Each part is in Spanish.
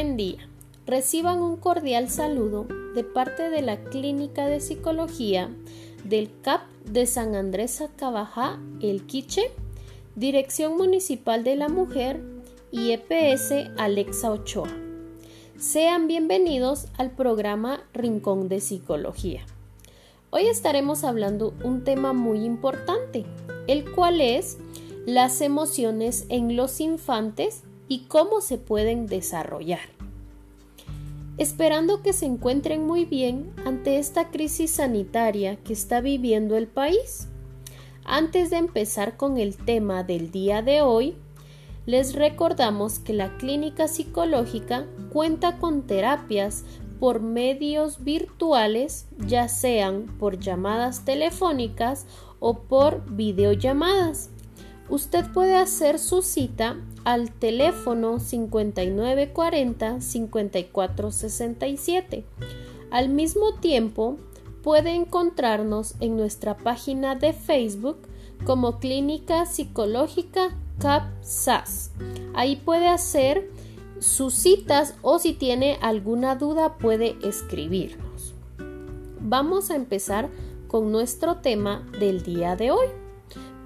Buen día. Reciban un cordial saludo de parte de la Clínica de Psicología del CAP de San Andrés Acabajá, El Quiche, Dirección Municipal de la Mujer y EPS Alexa Ochoa. Sean bienvenidos al programa Rincón de Psicología. Hoy estaremos hablando un tema muy importante, el cual es las emociones en los infantes y cómo se pueden desarrollar. Esperando que se encuentren muy bien ante esta crisis sanitaria que está viviendo el país. Antes de empezar con el tema del día de hoy, les recordamos que la clínica psicológica cuenta con terapias por medios virtuales, ya sean por llamadas telefónicas o por videollamadas. Usted puede hacer su cita al teléfono 5940-5467. Al mismo tiempo, puede encontrarnos en nuestra página de Facebook como Clínica Psicológica CAPSAS. Ahí puede hacer sus citas o si tiene alguna duda puede escribirnos. Vamos a empezar con nuestro tema del día de hoy.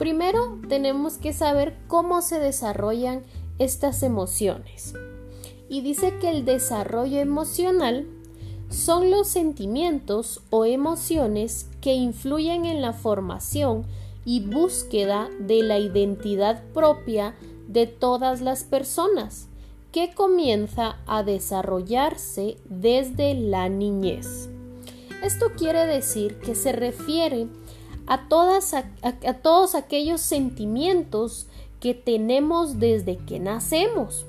Primero tenemos que saber cómo se desarrollan estas emociones. Y dice que el desarrollo emocional son los sentimientos o emociones que influyen en la formación y búsqueda de la identidad propia de todas las personas, que comienza a desarrollarse desde la niñez. Esto quiere decir que se refiere a, todas, a, todos aquellos sentimientos que tenemos desde que nacemos.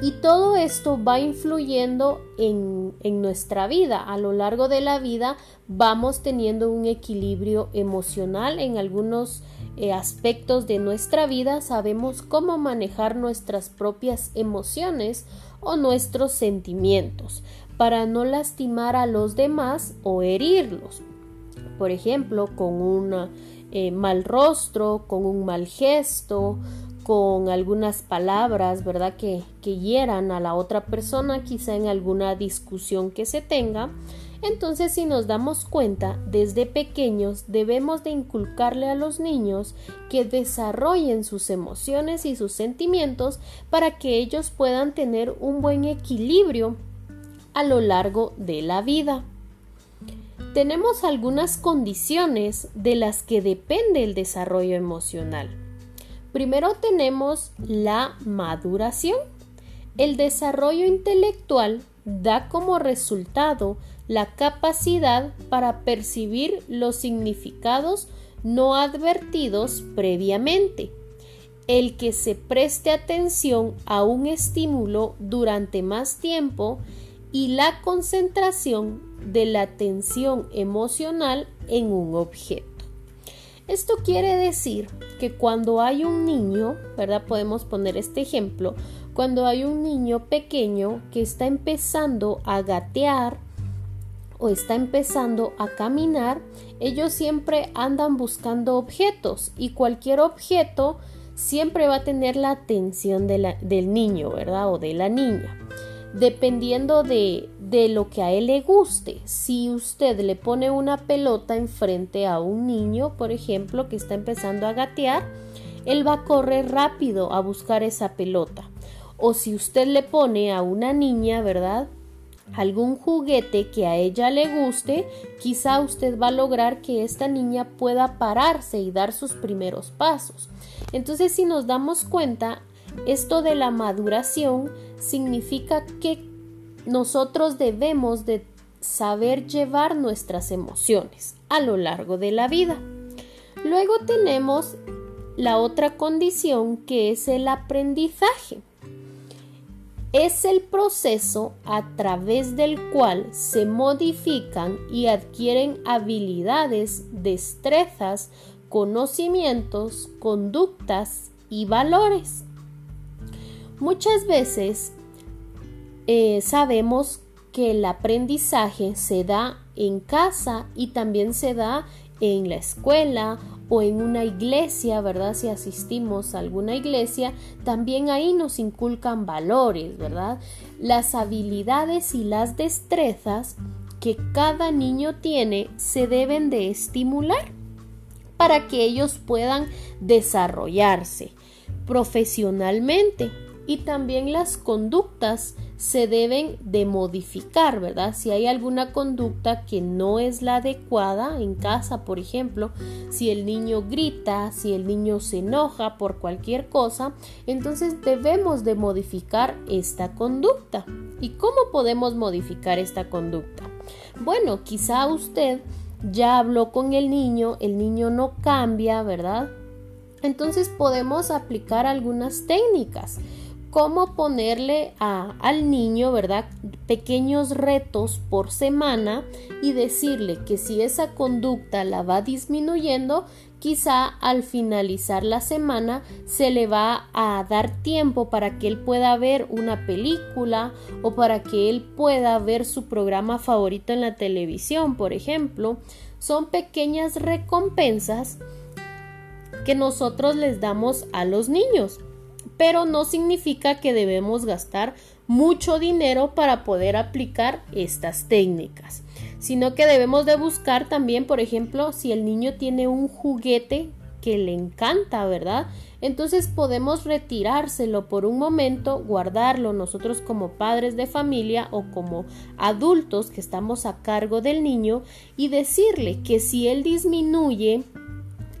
Y todo esto va influyendo en, en, nuestra vida. A lo largo de la vida vamos teniendo un equilibrio emocional en algunos eh, aspectos de nuestra vida. Sabemos cómo manejar nuestras propias emociones o nuestros sentimientos para no lastimar a los demás o herirlos por ejemplo, con un eh, mal rostro, con un mal gesto, con algunas palabras, ¿verdad? Que, que hieran a la otra persona, quizá en alguna discusión que se tenga. Entonces, si nos damos cuenta, desde pequeños debemos de inculcarle a los niños que desarrollen sus emociones y sus sentimientos para que ellos puedan tener un buen equilibrio a lo largo de la vida tenemos algunas condiciones de las que depende el desarrollo emocional. Primero tenemos la maduración. El desarrollo intelectual da como resultado la capacidad para percibir los significados no advertidos previamente. El que se preste atención a un estímulo durante más tiempo y la concentración de la atención emocional en un objeto. Esto quiere decir que cuando hay un niño, ¿verdad? Podemos poner este ejemplo, cuando hay un niño pequeño que está empezando a gatear o está empezando a caminar, ellos siempre andan buscando objetos y cualquier objeto siempre va a tener la atención del niño, ¿verdad? O de la niña dependiendo de, de lo que a él le guste. Si usted le pone una pelota enfrente a un niño, por ejemplo, que está empezando a gatear, él va a correr rápido a buscar esa pelota. O si usted le pone a una niña, ¿verdad? algún juguete que a ella le guste, quizá usted va a lograr que esta niña pueda pararse y dar sus primeros pasos. Entonces, si nos damos cuenta, esto de la maduración significa que nosotros debemos de saber llevar nuestras emociones a lo largo de la vida. Luego tenemos la otra condición que es el aprendizaje. Es el proceso a través del cual se modifican y adquieren habilidades, destrezas, conocimientos, conductas y valores. Muchas veces eh, sabemos que el aprendizaje se da en casa y también se da en la escuela o en una iglesia, ¿verdad? Si asistimos a alguna iglesia, también ahí nos inculcan valores, ¿verdad? Las habilidades y las destrezas que cada niño tiene se deben de estimular para que ellos puedan desarrollarse profesionalmente y también las conductas se deben de modificar, ¿verdad? Si hay alguna conducta que no es la adecuada en casa, por ejemplo, si el niño grita, si el niño se enoja por cualquier cosa, entonces debemos de modificar esta conducta. ¿Y cómo podemos modificar esta conducta? Bueno, quizá usted ya habló con el niño, el niño no cambia, ¿verdad? Entonces podemos aplicar algunas técnicas cómo ponerle a, al niño, ¿verdad? Pequeños retos por semana y decirle que si esa conducta la va disminuyendo, quizá al finalizar la semana se le va a dar tiempo para que él pueda ver una película o para que él pueda ver su programa favorito en la televisión, por ejemplo. Son pequeñas recompensas que nosotros les damos a los niños pero no significa que debemos gastar mucho dinero para poder aplicar estas técnicas, sino que debemos de buscar también, por ejemplo, si el niño tiene un juguete que le encanta, ¿verdad? Entonces podemos retirárselo por un momento, guardarlo nosotros como padres de familia o como adultos que estamos a cargo del niño y decirle que si él disminuye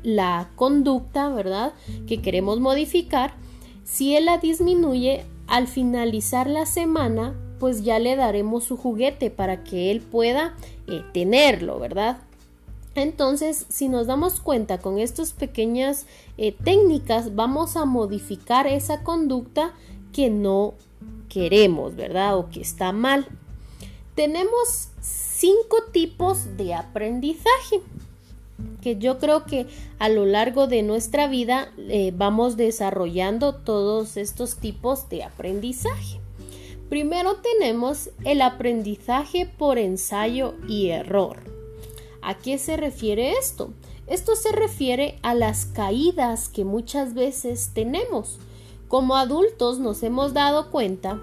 la conducta, ¿verdad? Que queremos modificar, si él la disminuye, al finalizar la semana, pues ya le daremos su juguete para que él pueda eh, tenerlo, ¿verdad? Entonces, si nos damos cuenta con estas pequeñas eh, técnicas, vamos a modificar esa conducta que no queremos, ¿verdad? O que está mal. Tenemos cinco tipos de aprendizaje que yo creo que a lo largo de nuestra vida eh, vamos desarrollando todos estos tipos de aprendizaje. Primero tenemos el aprendizaje por ensayo y error. ¿A qué se refiere esto? Esto se refiere a las caídas que muchas veces tenemos. Como adultos nos hemos dado cuenta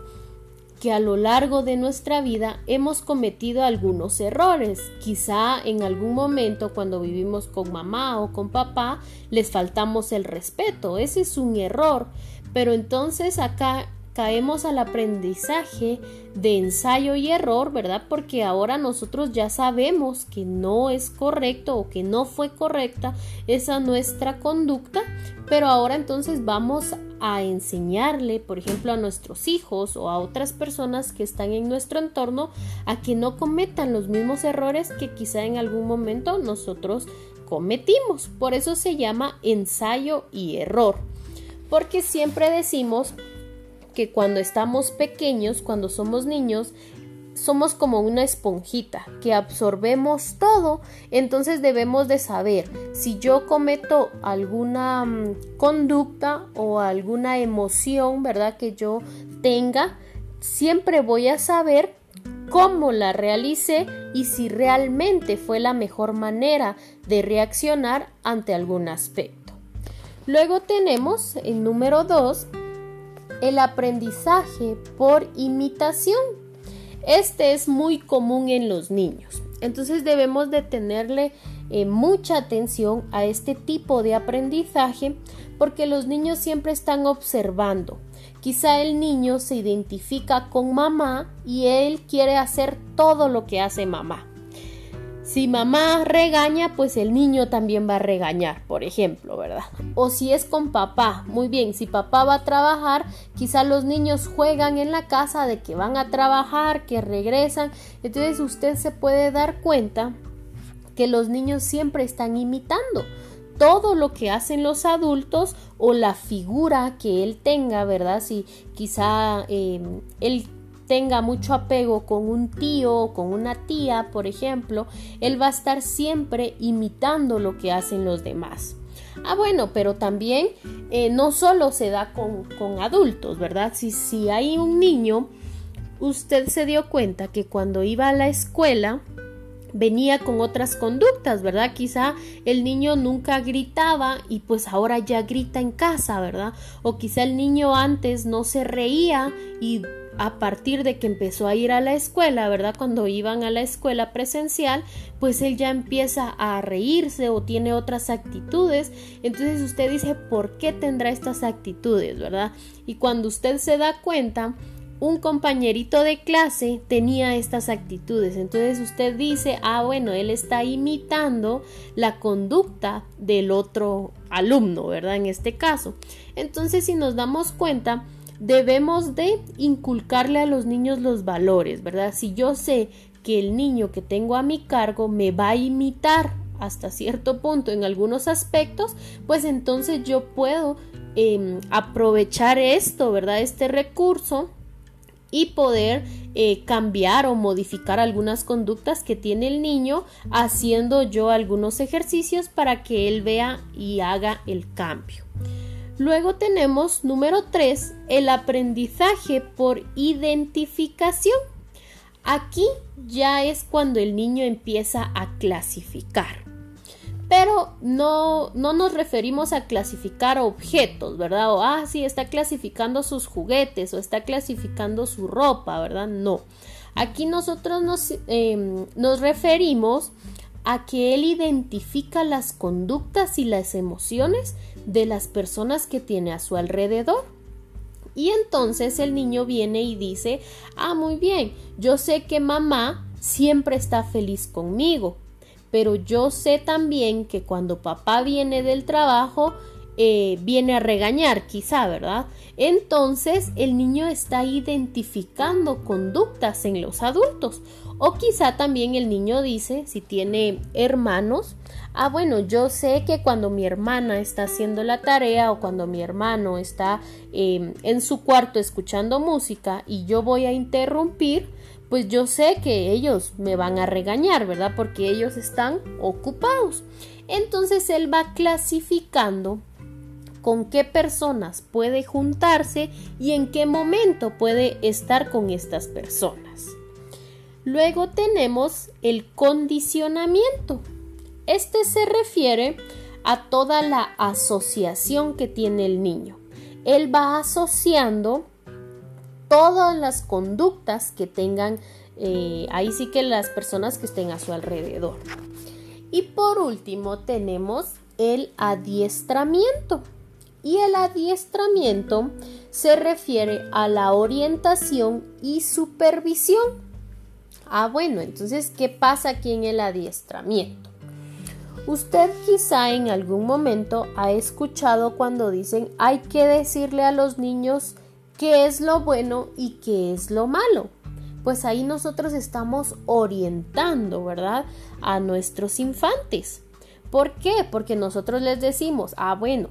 que a lo largo de nuestra vida hemos cometido algunos errores. Quizá en algún momento cuando vivimos con mamá o con papá les faltamos el respeto. Ese es un error. Pero entonces acá caemos al aprendizaje de ensayo y error, ¿verdad? Porque ahora nosotros ya sabemos que no es correcto o que no fue correcta esa nuestra conducta, pero ahora entonces vamos a enseñarle, por ejemplo, a nuestros hijos o a otras personas que están en nuestro entorno a que no cometan los mismos errores que quizá en algún momento nosotros cometimos. Por eso se llama ensayo y error. Porque siempre decimos que cuando estamos pequeños, cuando somos niños, somos como una esponjita que absorbemos todo, entonces debemos de saber si yo cometo alguna mm, conducta o alguna emoción, ¿verdad? Que yo tenga, siempre voy a saber cómo la realicé y si realmente fue la mejor manera de reaccionar ante algún aspecto. Luego tenemos el número 2 el aprendizaje por imitación. Este es muy común en los niños. Entonces debemos de tenerle eh, mucha atención a este tipo de aprendizaje porque los niños siempre están observando. Quizá el niño se identifica con mamá y él quiere hacer todo lo que hace mamá. Si mamá regaña, pues el niño también va a regañar, por ejemplo, ¿verdad? O si es con papá, muy bien, si papá va a trabajar, quizá los niños juegan en la casa de que van a trabajar, que regresan, entonces usted se puede dar cuenta que los niños siempre están imitando todo lo que hacen los adultos o la figura que él tenga, ¿verdad? Si quizá eh, él tenga mucho apego con un tío o con una tía, por ejemplo, él va a estar siempre imitando lo que hacen los demás. Ah, bueno, pero también eh, no solo se da con, con adultos, ¿verdad? Si, si hay un niño, usted se dio cuenta que cuando iba a la escuela, venía con otras conductas, ¿verdad? Quizá el niño nunca gritaba y pues ahora ya grita en casa, ¿verdad? O quizá el niño antes no se reía y a partir de que empezó a ir a la escuela, ¿verdad? Cuando iban a la escuela presencial, pues él ya empieza a reírse o tiene otras actitudes. Entonces usted dice, ¿por qué tendrá estas actitudes, ¿verdad? Y cuando usted se da cuenta, un compañerito de clase tenía estas actitudes. Entonces usted dice, ah, bueno, él está imitando la conducta del otro alumno, ¿verdad? En este caso. Entonces, si nos damos cuenta, debemos de inculcarle a los niños los valores, ¿verdad? Si yo sé que el niño que tengo a mi cargo me va a imitar hasta cierto punto en algunos aspectos, pues entonces yo puedo em, aprovechar esto, ¿verdad? Este recurso y poder eh, cambiar o modificar algunas conductas que tiene el niño haciendo yo algunos ejercicios para que él vea y haga el cambio. Luego tenemos número 3, el aprendizaje por identificación. Aquí ya es cuando el niño empieza a clasificar. Pero no, no nos referimos a clasificar objetos, ¿verdad? O, ah, sí, está clasificando sus juguetes o está clasificando su ropa, ¿verdad? No. Aquí nosotros nos, em, nos referimos a que él identifica las conductas y las emociones de las personas que tiene a su alrededor. Y entonces el niño viene y dice, ah, muy bien, yo sé que mamá siempre está feliz conmigo, pero yo sé también que cuando papá viene del trabajo, eh, viene a regañar, quizá, ¿verdad? Entonces el niño está identificando conductas en los adultos. O quizá también el niño dice, si tiene hermanos, ah, bueno, yo sé que cuando mi hermana está haciendo la tarea o cuando mi hermano está em, en su cuarto escuchando música y yo voy a interrumpir, pues yo sé que ellos me van a regañar, ¿verdad? Porque ellos están ocupados. Entonces él va clasificando con qué personas puede juntarse y en qué momento puede estar con estas personas. Luego tenemos el condicionamiento. Este se refiere a toda la asociación que tiene el niño. Él va asociando todas las conductas que tengan, eh, ahí sí que las personas que estén a su alrededor. Y por último tenemos el adiestramiento. Y el adiestramiento se refiere a la orientación y supervisión. Ah, bueno, entonces, ¿qué pasa aquí en el adiestramiento? Usted quizá en algún momento ha escuchado cuando dicen hay que decirle a los niños qué es lo bueno y qué es lo malo. Pues ahí nosotros estamos orientando, ¿verdad? A nuestros infantes. ¿Por qué? Porque nosotros les decimos, ah, bueno,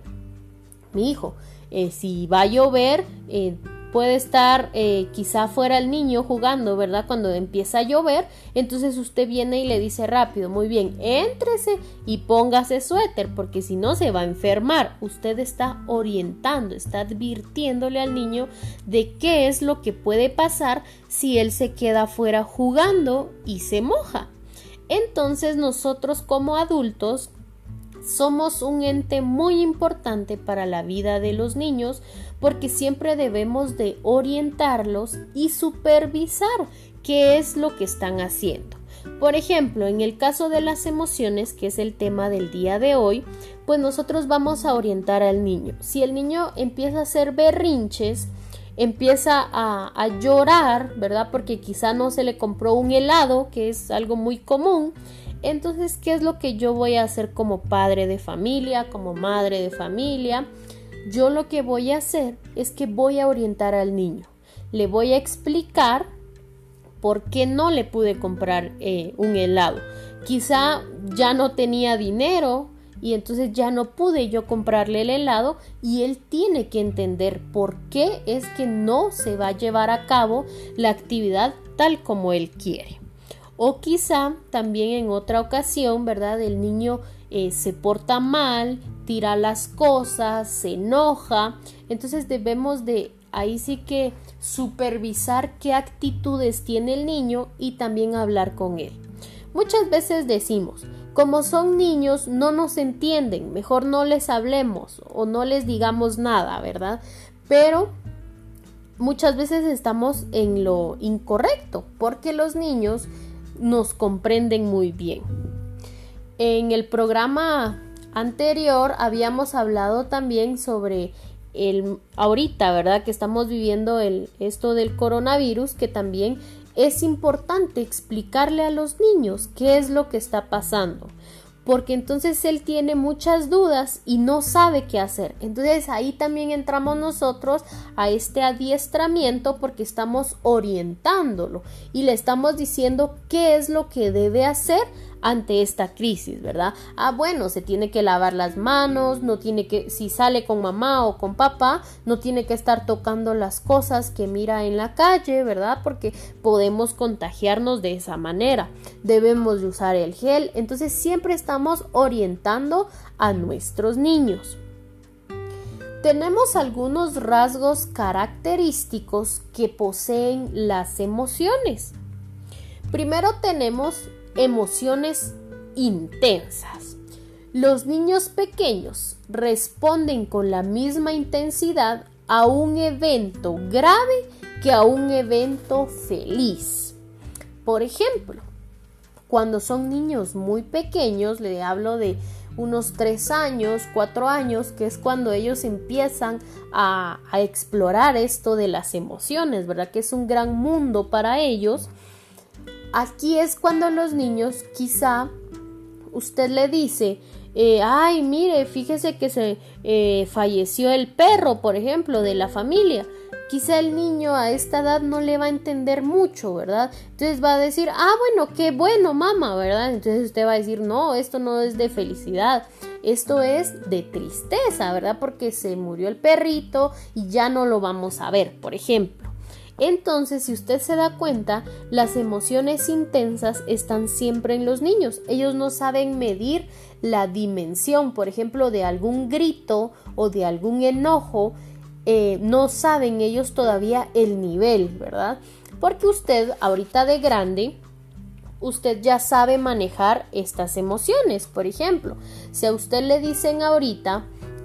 mi hijo. Eh, si va a llover, eh, puede estar eh, quizá fuera el niño jugando, ¿verdad? Cuando empieza a llover, entonces usted viene y le dice rápido, muy bien, éntrese y póngase suéter, porque si no se va a enfermar. Usted está orientando, está advirtiéndole al niño de qué es lo que puede pasar si él se queda fuera jugando y se moja. Entonces nosotros como adultos somos un ente muy importante para la vida de los niños porque siempre debemos de orientarlos y supervisar qué es lo que están haciendo. Por ejemplo, en el caso de las emociones, que es el tema del día de hoy, pues nosotros vamos a orientar al niño. Si el niño empieza a hacer berrinches, empieza a, llorar, ¿verdad? Porque quizá no se le compró un helado, que es algo muy común, entonces, ¿qué es lo que yo voy a hacer como padre de familia, como madre de familia? Yo lo que voy a hacer es que voy a orientar al niño. Le voy a explicar por qué no le pude comprar eh, un helado. Quizá ya no tenía dinero y entonces ya no pude yo comprarle el helado y él tiene que entender por qué es que no se va a llevar a cabo la actividad tal como él quiere. O quizá también en otra ocasión, ¿verdad? El niño eh, se porta mal, tira las cosas, se enoja. Entonces debemos de ahí sí que supervisar qué actitudes tiene el niño y también hablar con él. Muchas veces decimos, como son niños no nos entienden, mejor no les hablemos o no les digamos nada, ¿verdad? Pero muchas veces estamos en lo incorrecto porque los niños nos comprenden muy bien. En el programa anterior habíamos hablado también sobre el ahorita, ¿verdad? Que estamos viviendo el, esto del coronavirus, que también es importante explicarle a los niños qué es lo que está pasando porque entonces él tiene muchas dudas y no sabe qué hacer. Entonces ahí también entramos nosotros a este adiestramiento porque estamos orientándolo y le estamos diciendo qué es lo que debe hacer ante esta crisis, ¿verdad? Ah, bueno, se tiene que lavar las manos, no tiene que, si sale con mamá o con papá, no tiene que estar tocando las cosas que mira en la calle, ¿verdad? Porque podemos contagiarnos de esa manera. Debemos de usar el gel, entonces siempre estamos orientando a nuestros niños. Tenemos algunos rasgos característicos que poseen las emociones. Primero tenemos emociones intensas. Los niños pequeños responden con la misma intensidad a un evento grave que a un evento feliz. Por ejemplo, cuando son niños muy pequeños, le hablo de unos 3 años, 4 años, que es cuando ellos empiezan a, a, explorar esto de las emociones, ¿verdad? Que es un gran mundo para ellos. Aquí es cuando los niños quizá usted le dice, eh, ay, mire, fíjese que se eh, falleció el perro, por ejemplo, de la familia. Quizá el niño a esta edad no le va a entender mucho, ¿verdad? Entonces va a decir, ah, bueno, qué bueno, mamá, ¿verdad? Entonces usted va a decir, no, esto no es de felicidad, esto es de tristeza, ¿verdad? Porque se murió el perrito y ya no lo vamos a ver, por ejemplo. Entonces, si usted se da cuenta, las emociones intensas están siempre en los niños. Ellos no saben medir la dimensión, por ejemplo, de algún grito o de algún enojo. Eh, no saben ellos todavía el nivel, ¿verdad? Porque usted, ahorita de grande, usted ya sabe manejar estas emociones. Por ejemplo, si a usted le dicen ahorita,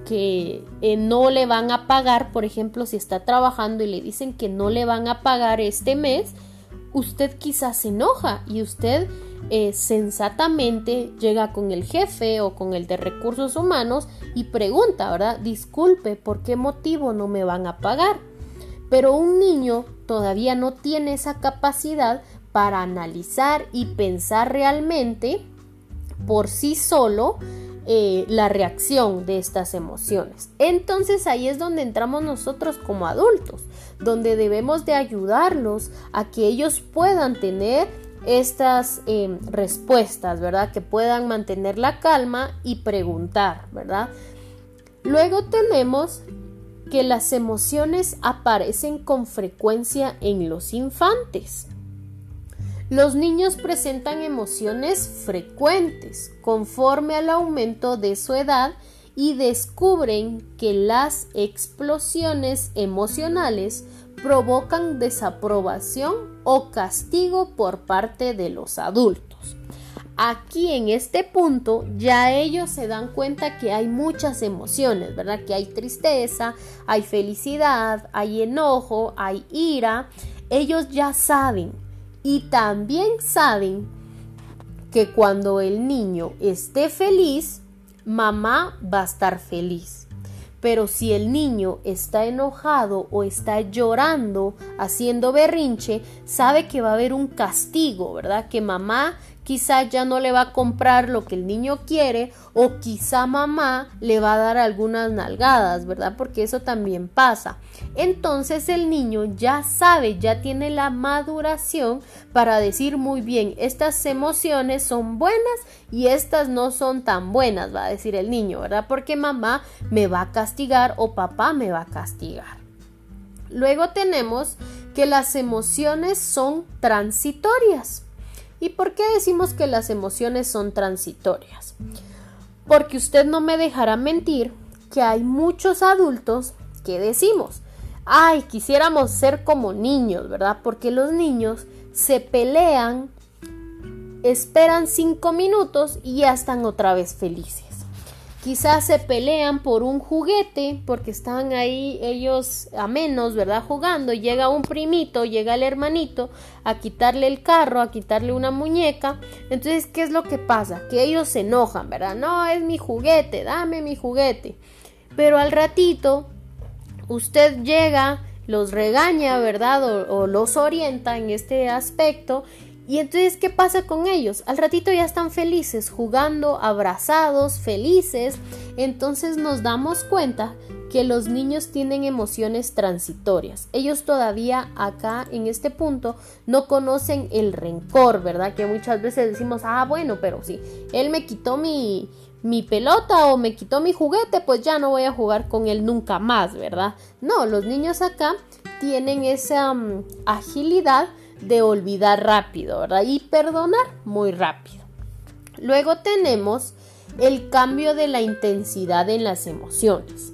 que eh, no le van a pagar, por ejemplo, si está trabajando y le dicen que no le van a pagar este mes, usted quizás se enoja y usted eh, sensatamente llega con el jefe o con el de recursos humanos y pregunta, ¿verdad? Disculpe, ¿por qué motivo no me van a pagar? Pero un niño todavía no tiene esa capacidad para analizar y pensar realmente por sí solo eh, la reacción de estas emociones. Entonces ahí es donde entramos nosotros como adultos, donde debemos de ayudarlos a que ellos puedan tener estas em, respuestas, ¿verdad? Que puedan mantener la calma y preguntar, ¿verdad? Luego tenemos que las emociones aparecen con frecuencia en los infantes. Los niños presentan emociones frecuentes conforme al aumento de su edad y descubren que las explosiones emocionales provocan desaprobación o castigo por parte de los adultos. Aquí en este punto ya ellos se dan cuenta que hay muchas emociones, ¿verdad? Que hay tristeza, hay felicidad, hay enojo, hay ira. Ellos ya saben y también saben que cuando el niño esté feliz, mamá va a estar feliz. Pero si el niño está enojado o está llorando, haciendo berrinche, sabe que va a haber un castigo, ¿verdad? Que mamá quizá ya no le va a comprar lo que el niño quiere o quizá mamá le va a dar algunas nalgadas, ¿verdad? Porque eso también pasa. Entonces el niño ya sabe, ya tiene la maduración para decir muy bien, estas emociones son buenas y estas no son tan buenas, va a decir el niño, ¿verdad? Porque mamá me va a castigar o papá me va a castigar. Luego tenemos que las emociones son transitorias. ¿Y por qué decimos que las emociones son transitorias? Porque usted no me dejará mentir que hay muchos adultos que decimos, ay, quisiéramos ser como niños, ¿verdad? Porque los niños se pelean esperan cinco minutos y ya están otra vez felices. Quizás se pelean por un juguete porque están ahí ellos a menos, ¿verdad? Jugando. Llega un primito, llega el hermanito a quitarle el carro, a quitarle una muñeca. Entonces, ¿qué es lo que pasa? Que ellos se enojan, ¿verdad? No, es mi juguete, dame mi juguete. Pero al ratito, usted llega, los regaña, ¿verdad? O, o los orienta en este aspecto y entonces, ¿qué pasa con ellos? Al ratito ya están felices, jugando, abrazados, felices. Entonces nos damos cuenta que los niños tienen emociones transitorias. Ellos todavía acá en este punto no conocen el rencor, ¿verdad? Que muchas veces decimos, ah, bueno, pero sí, él me quitó mi, mi pelota o me quitó mi juguete, pues ya no voy a jugar con él nunca más, ¿verdad? No, los niños acá tienen esa mm, agilidad de olvidar rápido. Y perdonar muy rápido. Luego tenemos el cambio de la intensidad en las emociones.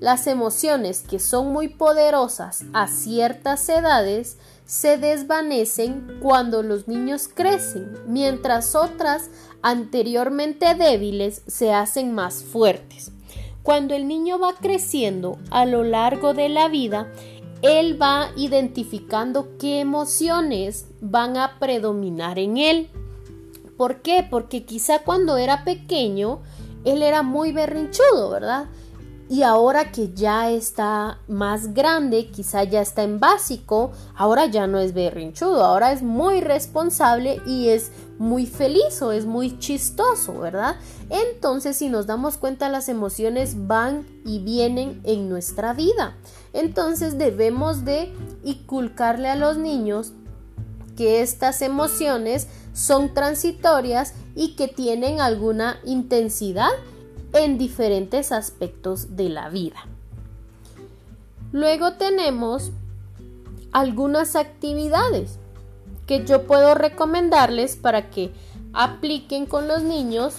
Las emociones que son muy poderosas a ciertas edades se desvanecen cuando los niños crecen, mientras otras anteriormente débiles se hacen más fuertes. Cuando el niño va creciendo a lo largo de la vida, él va identificando qué emociones van a predominar en él. ¿Por qué? Porque quizá cuando era pequeño, él era muy berrinchudo, ¿verdad? Y ahora que ya está más grande, quizá ya está en básico, ahora ya no es berrinchudo, ahora es muy responsable y es muy feliz o es muy chistoso, ¿verdad? Entonces, si nos damos cuenta, las emociones van y vienen en nuestra vida. Entonces, debemos de inculcarle a los niños que estas emociones son transitorias y que tienen alguna intensidad en diferentes aspectos de la vida. Luego tenemos algunas actividades que yo puedo recomendarles para que apliquen con los niños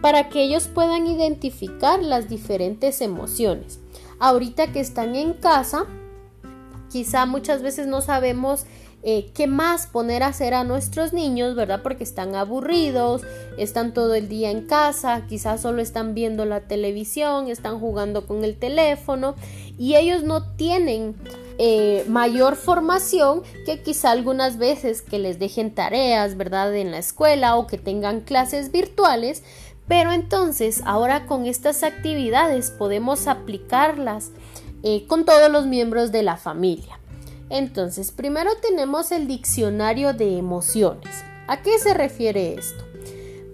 para que ellos puedan identificar las diferentes emociones. Ahorita que están en casa, quizá muchas veces no sabemos eh, qué más poner a hacer a nuestros niños, ¿verdad? Porque están aburridos, están todo el día en casa, quizás solo están viendo la televisión, están jugando con el teléfono y ellos no tienen eh, mayor formación que quizá algunas veces que les dejen tareas, ¿verdad? En la escuela o que tengan clases virtuales. Pero entonces, ahora con estas actividades podemos aplicarlas eh, con todos los miembros de la familia. Entonces, primero tenemos el diccionario de emociones. ¿A qué se refiere esto?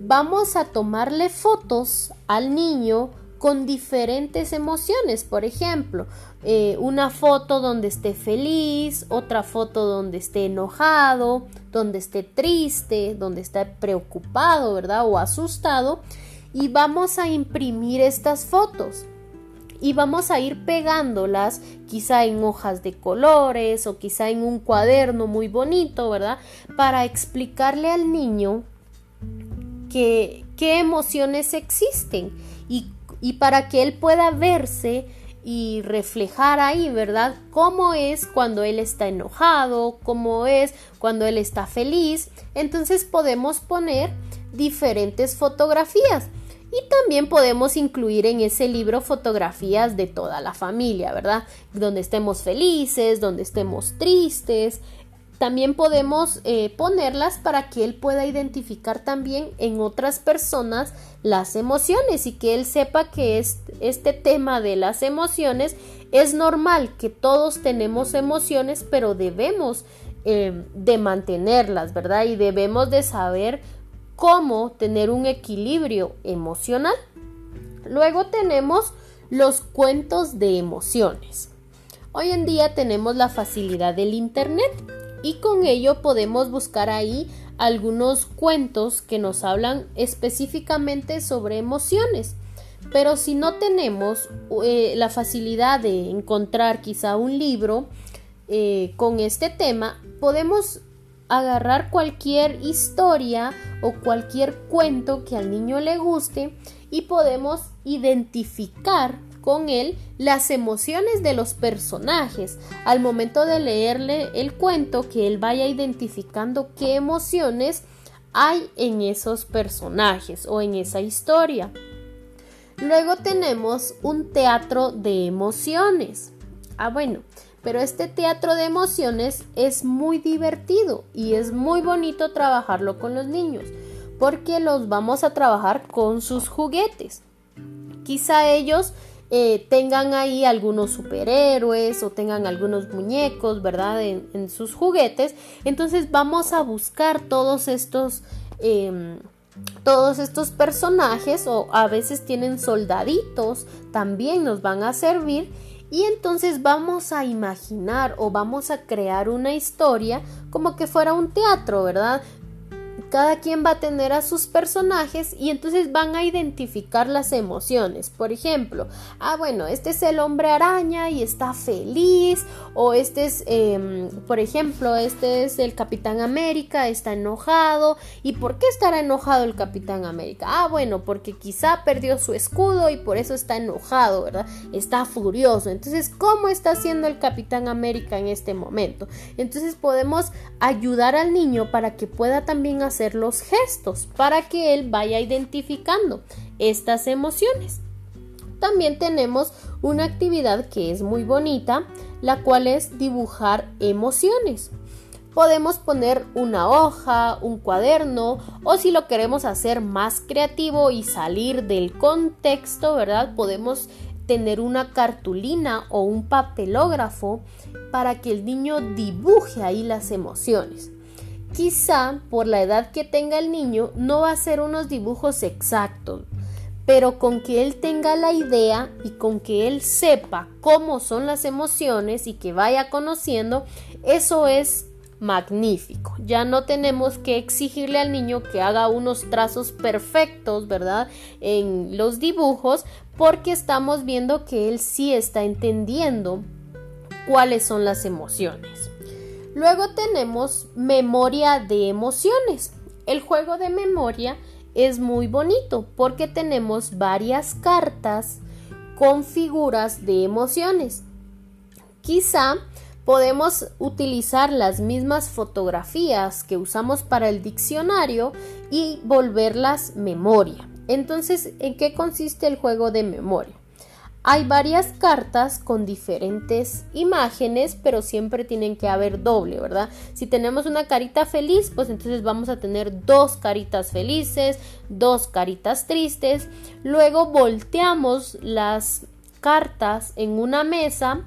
Vamos a tomarle fotos al niño con diferentes emociones. Por ejemplo, eh, una foto donde esté feliz, otra foto donde esté enojado, donde esté triste, donde esté preocupado, ¿verdad? O asustado. Y vamos a imprimir estas fotos y vamos a ir pegándolas quizá en hojas de colores o quizá en un cuaderno muy bonito, ¿verdad? Para explicarle al niño que, qué emociones existen y, y para que él pueda verse y reflejar ahí, ¿verdad? Cómo es cuando él está enojado, cómo es cuando él está feliz. Entonces podemos poner diferentes fotografías. Y también podemos incluir en ese libro fotografías de toda la familia, ¿verdad? Donde estemos felices, donde estemos tristes. También podemos eh, ponerlas para que él pueda identificar también en otras personas las emociones y que él sepa que este tema de las emociones es normal, que todos tenemos emociones, pero debemos eh, de mantenerlas, ¿verdad? Y debemos de saber cómo tener un equilibrio emocional. Luego tenemos los cuentos de emociones. Hoy en día tenemos la facilidad del Internet y con ello podemos buscar ahí algunos cuentos que nos hablan específicamente sobre emociones. Pero si no tenemos eh, la facilidad de encontrar quizá un libro eh, con este tema, podemos agarrar cualquier historia o cualquier cuento que al niño le guste y podemos identificar con él las emociones de los personajes. Al momento de leerle el cuento, que él vaya identificando qué emociones hay en esos personajes o en esa historia. Luego tenemos un teatro de emociones. Ah, bueno, pero este teatro de emociones es muy divertido y es muy bonito trabajarlo con los niños porque los vamos a trabajar con sus juguetes. Quizá ellos eh, tengan ahí algunos superhéroes o tengan algunos muñecos, ¿verdad? En, sus juguetes. Entonces vamos a buscar todos estos... Em, todos estos personajes o a veces tienen soldaditos también nos van a servir y entonces vamos a imaginar o vamos a crear una historia como que fuera un teatro, ¿verdad? Cada quien va a tener a sus personajes y entonces van a identificar las emociones. Por ejemplo, ah, bueno, este es el hombre araña y está feliz. O este es, em, por ejemplo, este es el Capitán América, está enojado. ¿Y por qué estará enojado el Capitán América? Ah, bueno, porque quizá perdió su escudo y por eso está enojado, ¿verdad? Está furioso. Entonces, ¿cómo está haciendo el Capitán América en este momento? Entonces podemos ayudar al niño para que pueda también hacer los gestos para que él vaya identificando estas emociones. También tenemos una actividad que es muy bonita, la cual es dibujar emociones. Podemos poner una hoja, un cuaderno o si lo queremos hacer más creativo y salir del contexto, ¿verdad? Podemos tener una cartulina o un papelógrafo para que el niño dibuje ahí las emociones. Quizá por la edad que tenga el niño no va a ser unos dibujos exactos, pero con que él tenga la idea y con que él sepa cómo son las emociones y que vaya conociendo, eso es magnífico. Ya no tenemos que exigirle al niño que haga unos trazos perfectos, ¿verdad? En los dibujos, porque estamos viendo que él sí está entendiendo cuáles son las emociones. Luego tenemos memoria de emociones. El juego de memoria es muy bonito porque tenemos varias cartas con figuras de emociones. Quizá podemos utilizar las mismas fotografías que usamos para el diccionario y volverlas memoria. Entonces, ¿en qué consiste el juego de memoria? Hay varias cartas con diferentes imágenes, pero siempre tienen que haber doble, ¿verdad? Si tenemos una carita feliz, pues entonces vamos a tener dos caritas felices, dos caritas tristes. Luego volteamos las cartas en una mesa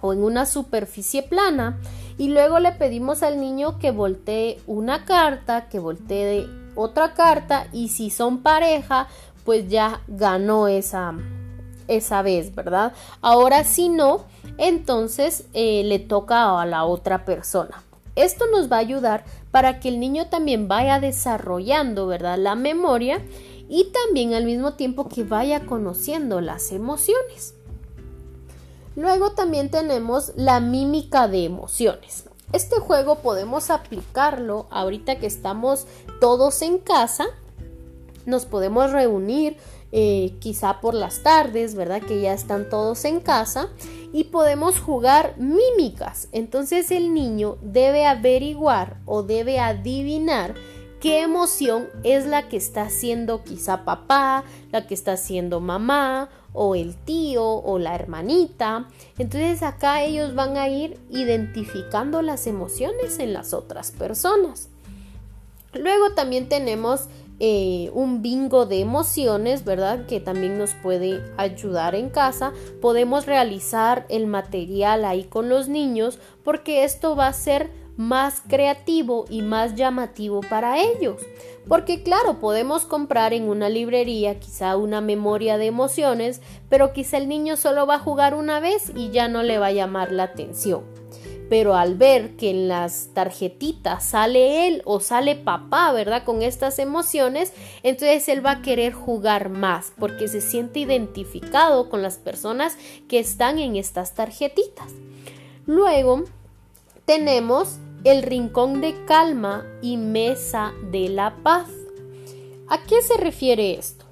o en una superficie plana y luego le pedimos al niño que voltee una carta, que voltee otra carta y si son pareja, pues ya ganó esa esa vez, ¿verdad? Ahora si no, entonces eh, le toca a la otra persona. Esto nos va a ayudar para que el niño también vaya desarrollando, ¿verdad? La memoria y también al mismo tiempo que vaya conociendo las emociones. Luego también tenemos la mímica de emociones. Este juego podemos aplicarlo ahorita que estamos todos en casa. Nos podemos reunir eh, quizá por las tardes, ¿verdad? Que ya están todos en casa y podemos jugar mímicas. Entonces el niño debe averiguar o debe adivinar qué emoción es la que está haciendo quizá papá, la que está haciendo mamá o el tío o la hermanita. Entonces acá ellos van a ir identificando las emociones en las otras personas. Luego también tenemos eh, un bingo de emociones, ¿verdad? Que también nos puede ayudar en casa. Podemos realizar el material ahí con los niños porque esto va a ser más creativo y más llamativo para ellos. Porque claro, podemos comprar en una librería quizá una memoria de emociones, pero quizá el niño solo va a jugar una vez y ya no le va a llamar la atención pero al ver que en las tarjetitas sale él o sale papá, ¿verdad? Con estas emociones, entonces él va a querer jugar más porque se siente identificado con las personas que están en estas tarjetitas. Luego tenemos el rincón de calma y mesa de la paz. ¿A qué se refiere esto?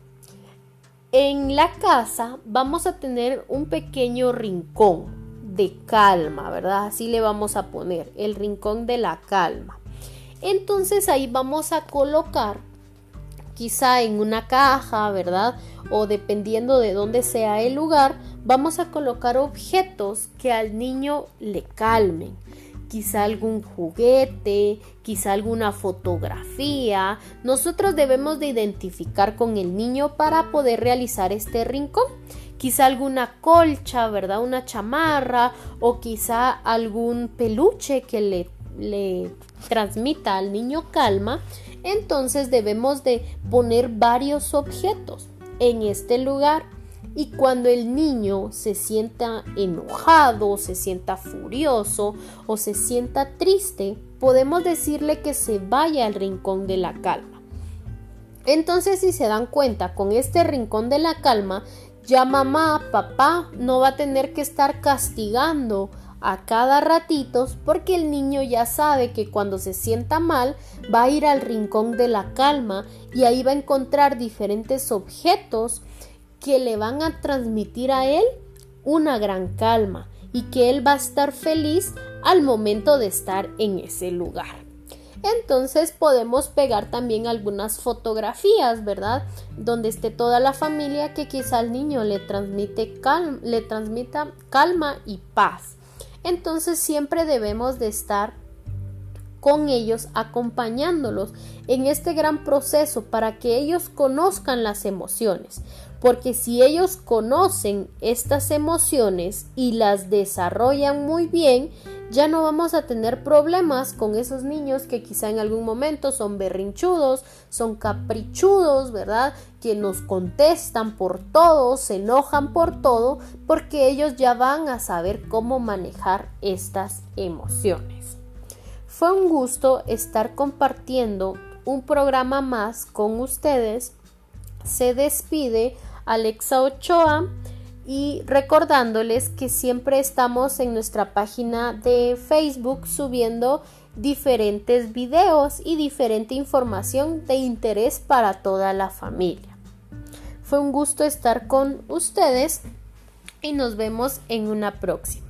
En la casa vamos a tener un pequeño rincón de calma, ¿verdad? Así le vamos a poner el rincón de la calma. Entonces ahí vamos a colocar quizá en una caja, ¿verdad? O dependiendo de dónde sea el lugar, vamos a colocar objetos que al niño le calmen. Quizá algún juguete, quizá alguna fotografía. Nosotros debemos de identificar con el niño para poder realizar este rincón. Quizá alguna colcha, ¿verdad? Una chamarra o quizá algún peluche que le, le transmita al niño calma entonces debemos de poner varios objetos en este lugar y cuando el niño se sienta enojado, se sienta furioso o se sienta triste, podemos decirle que se vaya al rincón de la calma. Entonces, si se dan cuenta, con este rincón de la calma, ya mamá, papá no va a tener que estar castigando a cada ratito porque el niño ya sabe que cuando se sienta mal va a ir al rincón de la calma y ahí va a encontrar diferentes objetos que le van a transmitir a él una gran calma y que él va a estar feliz al momento de estar en ese lugar. Entonces podemos pegar también algunas fotografías, ¿verdad? Donde esté toda la familia que quizá al niño le transmite le transmita calma y paz. Entonces siempre debemos de estar con ellos acompañándolos en este gran proceso para que ellos conozcan las emociones. Porque si ellos conocen estas emociones y las desarrollan muy bien, ya no vamos a tener problemas con esos niños que quizá en algún momento son berrinchudos, son caprichudos, ¿verdad? Que nos contestan por todo, se enojan por todo, porque ellos ya van a saber cómo manejar estas emociones. Fue un gusto estar compartiendo un programa más con ustedes. Se despide Alexa Ochoa y recordándoles que siempre estamos en nuestra página de Facebook subiendo diferentes videos y diferente información de interés para toda la familia. Fue un gusto estar con ustedes y nos vemos en una próxima.